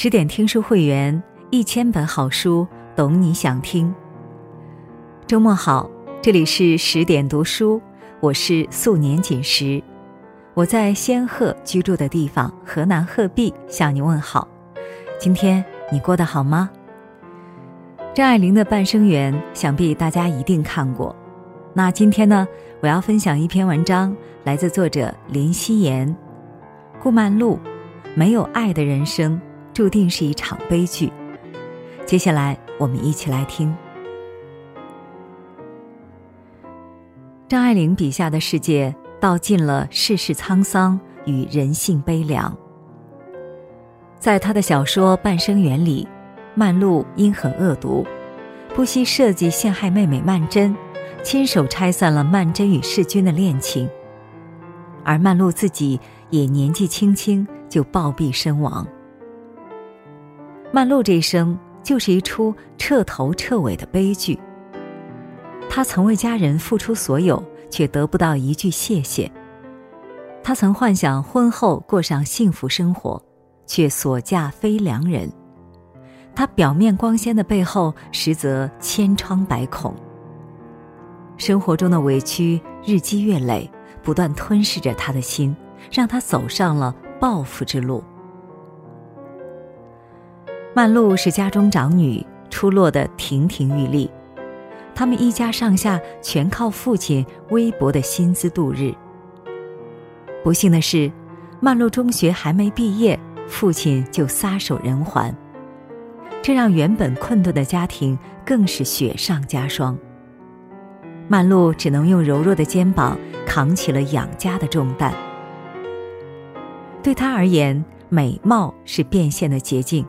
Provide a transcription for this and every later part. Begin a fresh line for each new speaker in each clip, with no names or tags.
十点听书会员，一千本好书，懂你想听。周末好，这里是十点读书，我是素年锦时，我在仙鹤居住的地方河南鹤壁向你问好。今天你过得好吗？张爱玲的《半生缘》，想必大家一定看过。那今天呢，我要分享一篇文章，来自作者林夕颜。顾曼璐，没有爱的人生。注定是一场悲剧。接下来，我们一起来听张爱玲笔下的世界，道尽了世事沧桑与人性悲凉。在她的小说《半生缘》里，曼璐阴狠恶毒，不惜设计陷害妹妹曼桢，亲手拆散了曼桢与世钧的恋情，而曼璐自己也年纪轻轻就暴毙身亡。曼璐这一生就是一出彻头彻尾的悲剧。她曾为家人付出所有，却得不到一句谢谢。她曾幻想婚后过上幸福生活，却所嫁非良人。她表面光鲜的背后，实则千疮百孔。生活中的委屈日积月累，不断吞噬着她的心，让她走上了报复之路。曼璐是家中长女，出落得亭亭玉立，他们一家上下全靠父亲微薄的薪资度日。不幸的是，曼璐中学还没毕业，父亲就撒手人寰，这让原本困顿的家庭更是雪上加霜。曼璐只能用柔弱的肩膀扛起了养家的重担。对她而言，美貌是变现的捷径。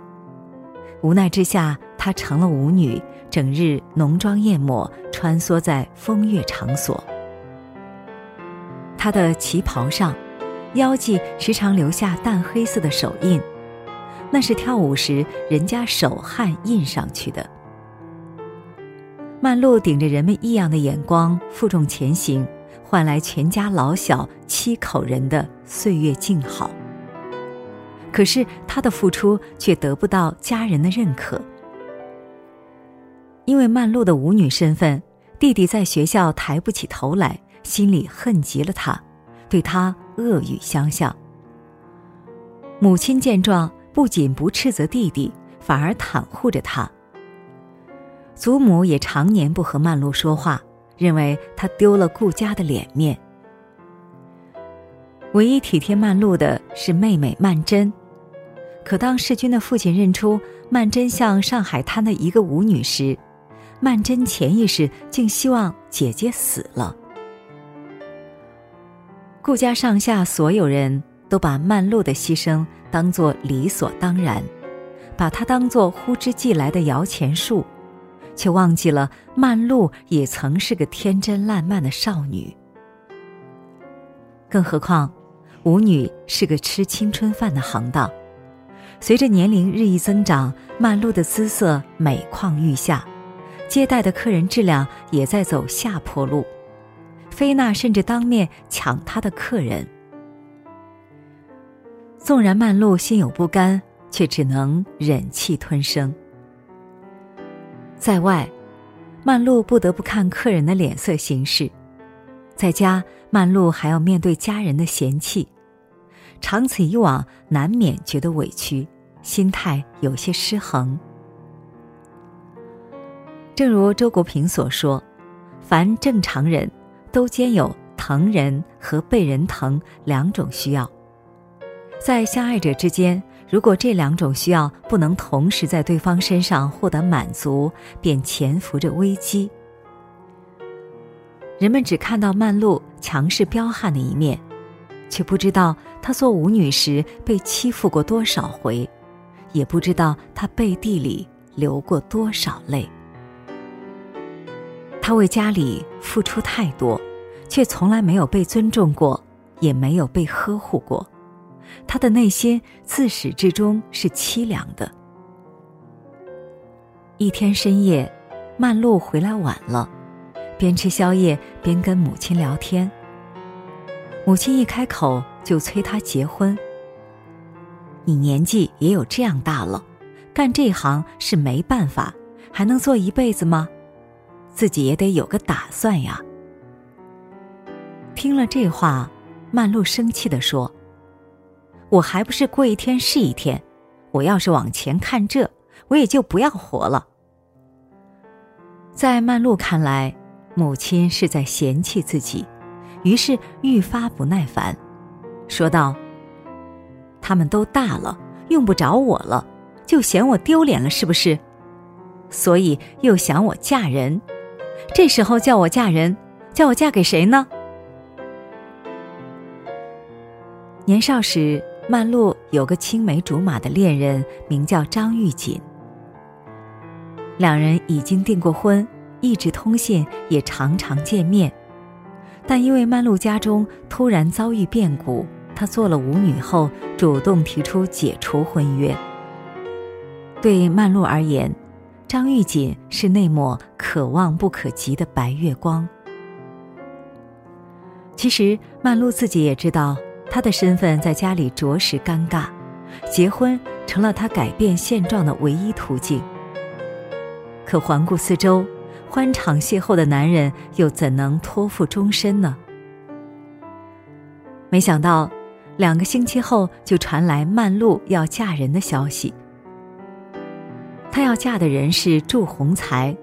无奈之下，她成了舞女，整日浓妆艳抹，穿梭在风月场所。她的旗袍上，腰际时常留下淡黑色的手印，那是跳舞时人家手汗印上去的。曼璐顶着人们异样的眼光负重前行，换来全家老小七口人的岁月静好。可是他的付出却得不到家人的认可，因为曼璐的舞女身份，弟弟在学校抬不起头来，心里恨极了他，对他恶语相向。母亲见状，不仅不斥责弟弟，反而袒护着他。祖母也常年不和曼璐说话，认为他丢了顾家的脸面。唯一体贴曼璐的是妹妹曼桢。可当世钧的父亲认出曼桢像上海滩的一个舞女时，曼桢潜意识竟希望姐姐死了。顾家上下所有人都把曼璐的牺牲当作理所当然，把她当作呼之即来的摇钱树，却忘记了曼璐也曾是个天真烂漫的少女。更何况，舞女是个吃青春饭的行当。随着年龄日益增长，曼露的姿色每况愈下，接待的客人质量也在走下坡路。菲娜甚至当面抢她的客人。纵然曼璐心有不甘，却只能忍气吞声。在外，曼璐不得不看客人的脸色行事；在家，曼璐还要面对家人的嫌弃。长此以往，难免觉得委屈，心态有些失衡。正如周国平所说：“凡正常人都兼有疼人和被人疼两种需要，在相爱者之间，如果这两种需要不能同时在对方身上获得满足，便潜伏着危机。”人们只看到曼璐强势彪悍的一面。却不知道她做舞女时被欺负过多少回，也不知道她背地里流过多少泪。她为家里付出太多，却从来没有被尊重过，也没有被呵护过。她的内心自始至终是凄凉的。一天深夜，曼璐回来晚了，边吃宵夜边跟母亲聊天。母亲一开口就催他结婚。你年纪也有这样大了，干这行是没办法，还能做一辈子吗？自己也得有个打算呀。”听了这话，曼璐生气地说：“我还不是过一天是一天，我要是往前看这，我也就不要活了。”在曼璐看来，母亲是在嫌弃自己，于是愈发不耐烦，说道：“他们都大了，用不着我了，就嫌我丢脸了，是不是？所以又想我嫁人，这时候叫我嫁人，叫我嫁给谁呢？”年少时，曼璐有个青梅竹马的恋人，名叫张玉锦。两人已经订过婚，一直通信，也常常见面。但因为曼璐家中突然遭遇变故，她做了舞女后，主动提出解除婚约。对曼璐而言，张玉锦是那抹可望不可及的白月光。其实，曼璐自己也知道，她的身份在家里着实尴尬，结婚成了她改变现状的唯一途径。可环顾四周，欢场邂逅的男人又怎能托付终身呢？没想到，两个星期后就传来曼璐要嫁人的消息。她要嫁的人是祝鸿才，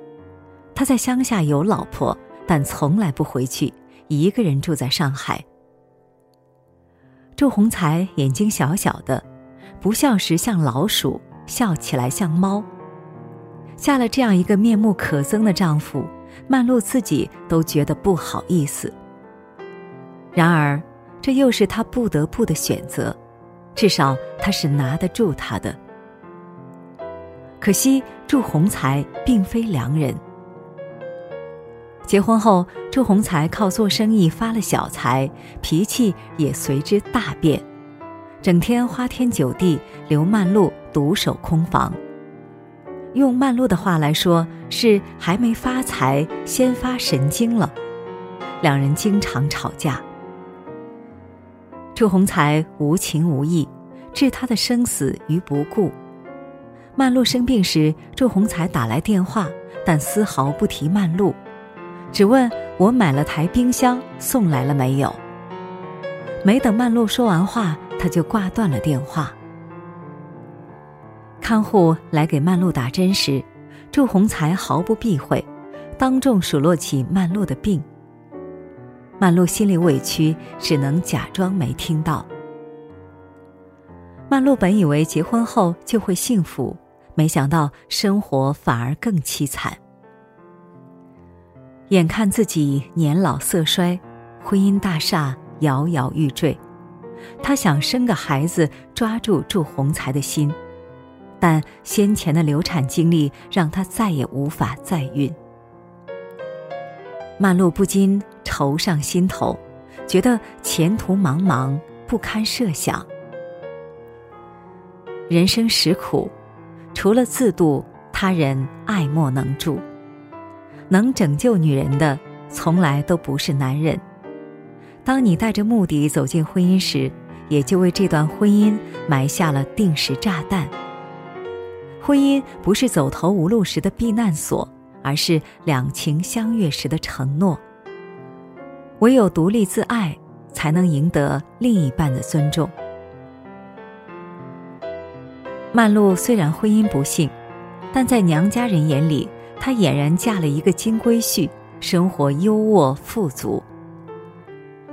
他在乡下有老婆，但从来不回去，一个人住在上海。祝鸿才眼睛小小的，不笑时像老鼠，笑起来像猫。嫁了这样一个面目可憎的丈夫，曼璐自己都觉得不好意思。然而，这又是她不得不的选择，至少她是拿得住他的。可惜，祝鸿才并非良人。结婚后，祝鸿才靠做生意发了小财，脾气也随之大变，整天花天酒地，留曼璐独守空房。用曼璐的话来说，是还没发财，先发神经了。两人经常吵架。祝鸿才无情无义，置他的生死于不顾。曼璐生病时，祝鸿才打来电话，但丝毫不提曼璐，只问我买了台冰箱送来了没有。没等曼璐说完话，他就挂断了电话。看护来给曼璐打针时，祝鸿才毫不避讳，当众数落起曼璐的病。曼璐心里委屈，只能假装没听到。曼璐本以为结婚后就会幸福，没想到生活反而更凄惨。眼看自己年老色衰，婚姻大厦摇摇欲坠，她想生个孩子，抓住祝鸿才的心。但先前的流产经历让她再也无法再孕，曼璐不禁愁上心头，觉得前途茫茫，不堪设想。人生实苦，除了自渡，他人爱莫能助。能拯救女人的，从来都不是男人。当你带着目的走进婚姻时，也就为这段婚姻埋下了定时炸弹。婚姻不是走投无路时的避难所，而是两情相悦时的承诺。唯有独立自爱，才能赢得另一半的尊重。曼璐虽然婚姻不幸，但在娘家人眼里，她俨然嫁了一个金龟婿，生活优渥富足。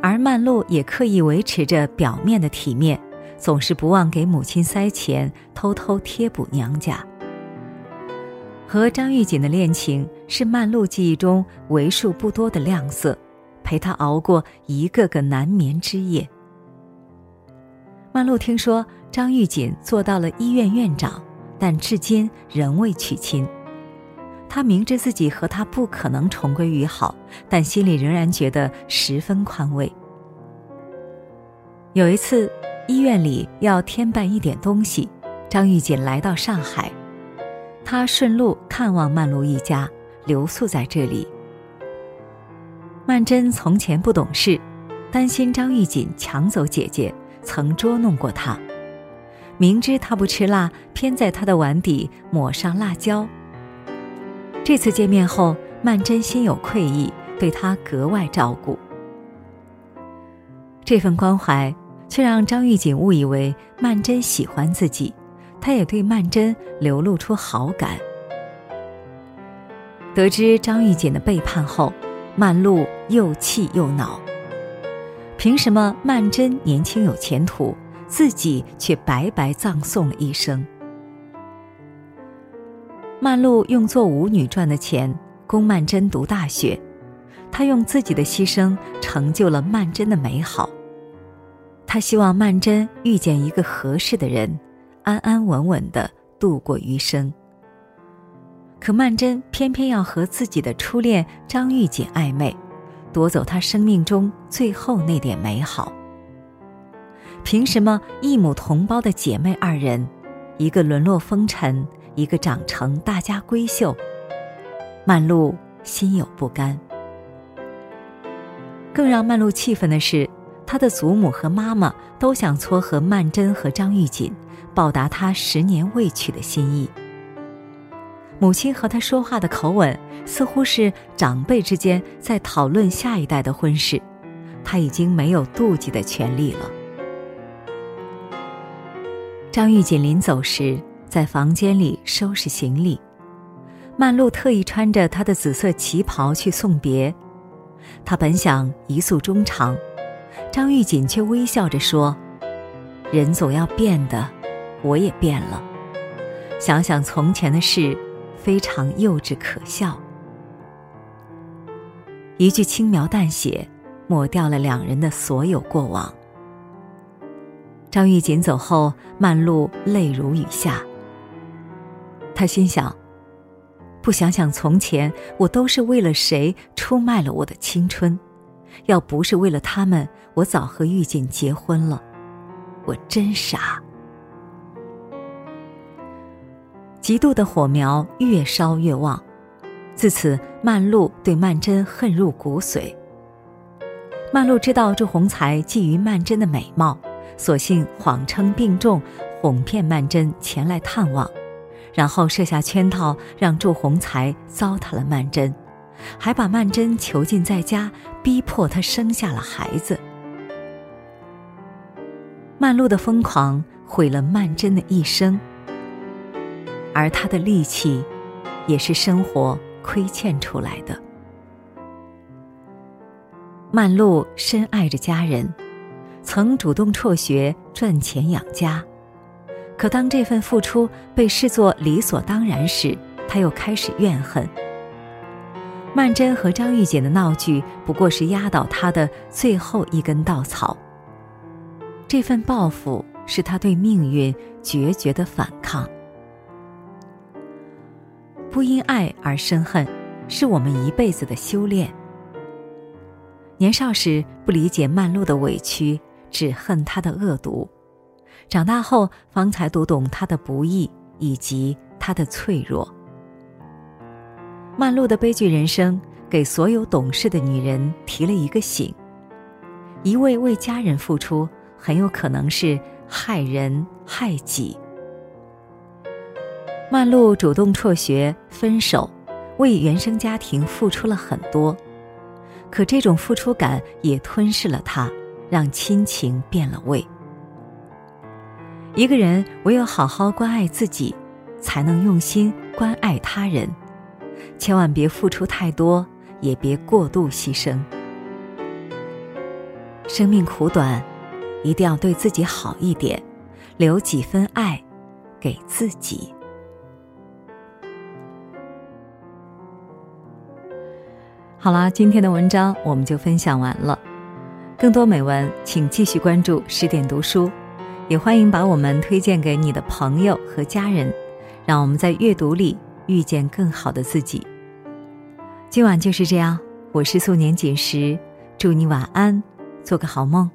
而曼璐也刻意维持着表面的体面。总是不忘给母亲塞钱，偷偷贴补娘家。和张玉锦的恋情是曼璐记忆中为数不多的亮色，陪她熬过一个个难眠之夜。曼璐听说张玉锦做到了医院院长，但至今仍未娶亲。她明知自己和他不可能重归于好，但心里仍然觉得十分宽慰。有一次。医院里要添办一点东西，张玉锦来到上海，他顺路看望曼璐一家，留宿在这里。曼桢从前不懂事，担心张玉锦抢走姐姐，曾捉弄过她。明知他不吃辣，偏在他的碗底抹上辣椒。这次见面后，曼桢心有愧意，对他格外照顾。这份关怀却让张玉锦误以为曼桢喜欢自己，他也对曼桢流露出好感。得知张玉锦的背叛后，曼璐又气又恼。凭什么曼桢年轻有前途，自己却白白葬送了一生？曼璐用做舞女赚的钱供曼桢读大学，她用自己的牺牲成就了曼桢的美好。他希望曼桢遇见一个合适的人，安安稳稳的度过余生。可曼桢偏偏要和自己的初恋张玉锦暧昧，夺走她生命中最后那点美好。凭什么异母同胞的姐妹二人，一个沦落风尘，一个长成大家闺秀？曼璐心有不甘。更让曼璐气愤的是，他的祖母和妈妈都想撮合曼桢和张玉锦，报答他十年未娶的心意。母亲和他说话的口吻，似乎是长辈之间在讨论下一代的婚事，他已经没有妒忌的权利了。张玉锦临走时，在房间里收拾行李，曼璐特意穿着她的紫色旗袍去送别，她本想一诉衷肠，张玉锦却微笑着说：“人总要变的，我也变了。想想从前的事。”非常幼稚可笑，一句轻描淡写，抹掉了两人的所有过往。张玉锦走后，曼璐泪如雨下。他心想：不想想从前，我都是为了谁出卖了我的青春？要不是为了他们，我早和玉锦结婚了。我真傻。嫉妒的火苗越烧越旺，自此曼璐对曼桢恨入骨髓。曼璐知道祝鸿才觊觎曼桢的美貌，索性谎称病重，哄骗曼桢前来探望，然后设下圈套，让祝鸿才糟蹋了曼桢，还把曼桢囚禁在家，逼迫她生下了孩子。曼璐的疯狂毁了曼桢的一生。而他的力气，也是生活亏欠出来的。曼璐深爱着家人，曾主动辍学赚钱养家，可当这份付出被视作理所当然时，他又开始怨恨。曼桢和张玉锦的闹剧不过是压倒他的最后一根稻草。这份报复是他对命运决绝的反抗。不因爱而生恨，是我们一辈子的修炼。年少时不理解曼璐的委屈，只恨她的恶毒；长大后方才读懂她的不易以及她的脆弱。曼璐的悲剧人生，给所有懂事的女人提了一个醒：一味为家人付出，很有可能是害人害己。曼璐主动辍学、分手，为原生家庭付出了很多，可这种付出感也吞噬了她，让亲情变了味。一个人唯有好好关爱自己，才能用心关爱他人。千万别付出太多，也别过度牺牲。生命苦短，一定要对自己好一点，留几分爱给自己。好啦，今天的文章我们就分享完了。更多美文，请继续关注十点读书，也欢迎把我们推荐给你的朋友和家人，让我们在阅读里遇见更好的自己。今晚就是这样，我是素年锦时，祝你晚安，做个好梦。